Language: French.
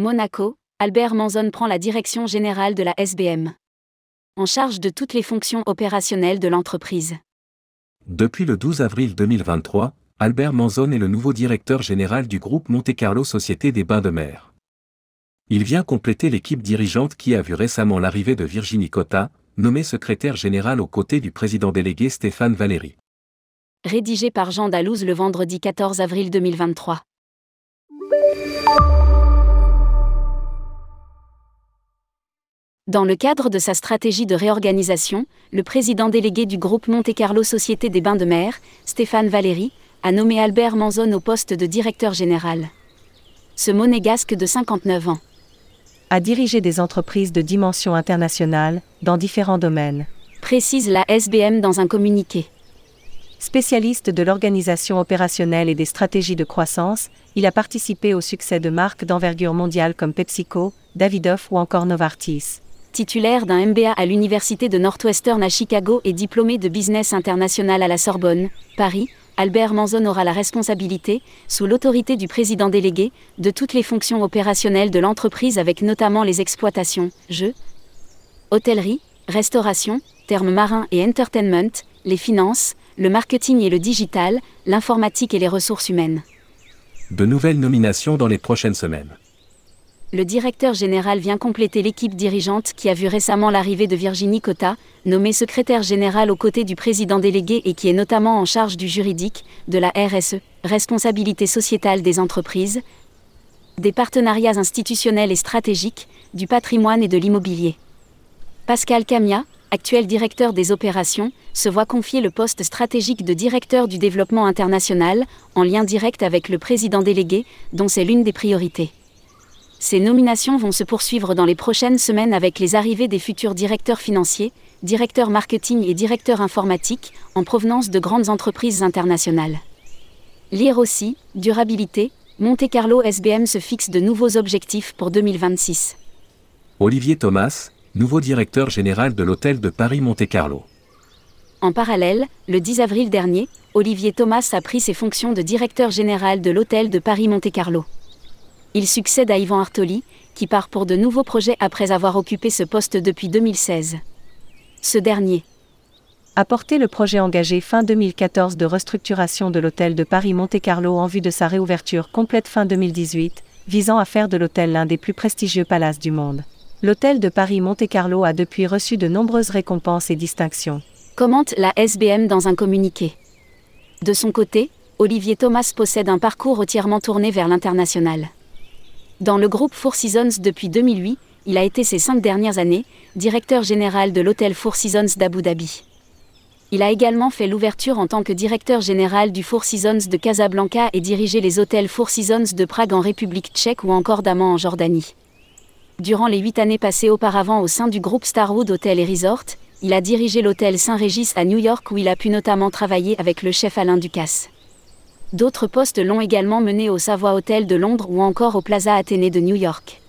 Monaco, Albert Manzon prend la direction générale de la SBM. En charge de toutes les fonctions opérationnelles de l'entreprise. Depuis le 12 avril 2023, Albert Manzon est le nouveau directeur général du groupe Monte Carlo Société des Bains de Mer. Il vient compléter l'équipe dirigeante qui a vu récemment l'arrivée de Virginie Cotta, nommée secrétaire générale aux côtés du président délégué Stéphane Valéry. Rédigé par Jean Dalouse le vendredi 14 avril 2023. Dans le cadre de sa stratégie de réorganisation, le président délégué du groupe Monte Carlo Société des Bains de Mer, Stéphane Valéry, a nommé Albert Manzon au poste de directeur général. Ce monégasque de 59 ans a dirigé des entreprises de dimension internationale, dans différents domaines. Précise la SBM dans un communiqué. Spécialiste de l'organisation opérationnelle et des stratégies de croissance, il a participé au succès de marques d'envergure mondiale comme PepsiCo, Davidoff ou encore Novartis. Titulaire d'un MBA à l'Université de Northwestern à Chicago et diplômé de business international à la Sorbonne, Paris, Albert Manzon aura la responsabilité, sous l'autorité du président délégué, de toutes les fonctions opérationnelles de l'entreprise avec notamment les exploitations, jeux, hôtellerie, restauration, termes marins et entertainment, les finances, le marketing et le digital, l'informatique et les ressources humaines. De nouvelles nominations dans les prochaines semaines le directeur général vient compléter l'équipe dirigeante qui a vu récemment l'arrivée de Virginie Cotta, nommée secrétaire générale aux côtés du président délégué et qui est notamment en charge du juridique, de la RSE, responsabilité sociétale des entreprises, des partenariats institutionnels et stratégiques, du patrimoine et de l'immobilier. Pascal Camia, actuel directeur des opérations, se voit confier le poste stratégique de directeur du développement international, en lien direct avec le président délégué, dont c'est l'une des priorités. Ces nominations vont se poursuivre dans les prochaines semaines avec les arrivées des futurs directeurs financiers, directeurs marketing et directeurs informatiques, en provenance de grandes entreprises internationales. Lire aussi, durabilité, Monte Carlo SBM se fixe de nouveaux objectifs pour 2026. Olivier Thomas, nouveau directeur général de l'hôtel de Paris Monte Carlo. En parallèle, le 10 avril dernier, Olivier Thomas a pris ses fonctions de directeur général de l'hôtel de Paris Monte Carlo. Il succède à Yvan Artoli, qui part pour de nouveaux projets après avoir occupé ce poste depuis 2016. Ce dernier a porté le projet engagé fin 2014 de restructuration de l'hôtel de Paris Monte-Carlo en vue de sa réouverture complète fin 2018, visant à faire de l'hôtel l'un des plus prestigieux palaces du monde. L'hôtel de Paris Monte-Carlo a depuis reçu de nombreuses récompenses et distinctions. Commente la SBM dans un communiqué. De son côté, Olivier Thomas possède un parcours entièrement tourné vers l'international. Dans le groupe Four Seasons depuis 2008, il a été ces cinq dernières années directeur général de l'hôtel Four Seasons d'Abu Dhabi. Il a également fait l'ouverture en tant que directeur général du Four Seasons de Casablanca et dirigé les hôtels Four Seasons de Prague en République tchèque ou encore d'Amman en Jordanie. Durant les huit années passées auparavant au sein du groupe Starwood Hotel et Resort, il a dirigé l'hôtel Saint-Régis à New York où il a pu notamment travailler avec le chef Alain Ducasse. D'autres postes l'ont également mené au Savoy Hotel de Londres ou encore au Plaza Athénée de New York.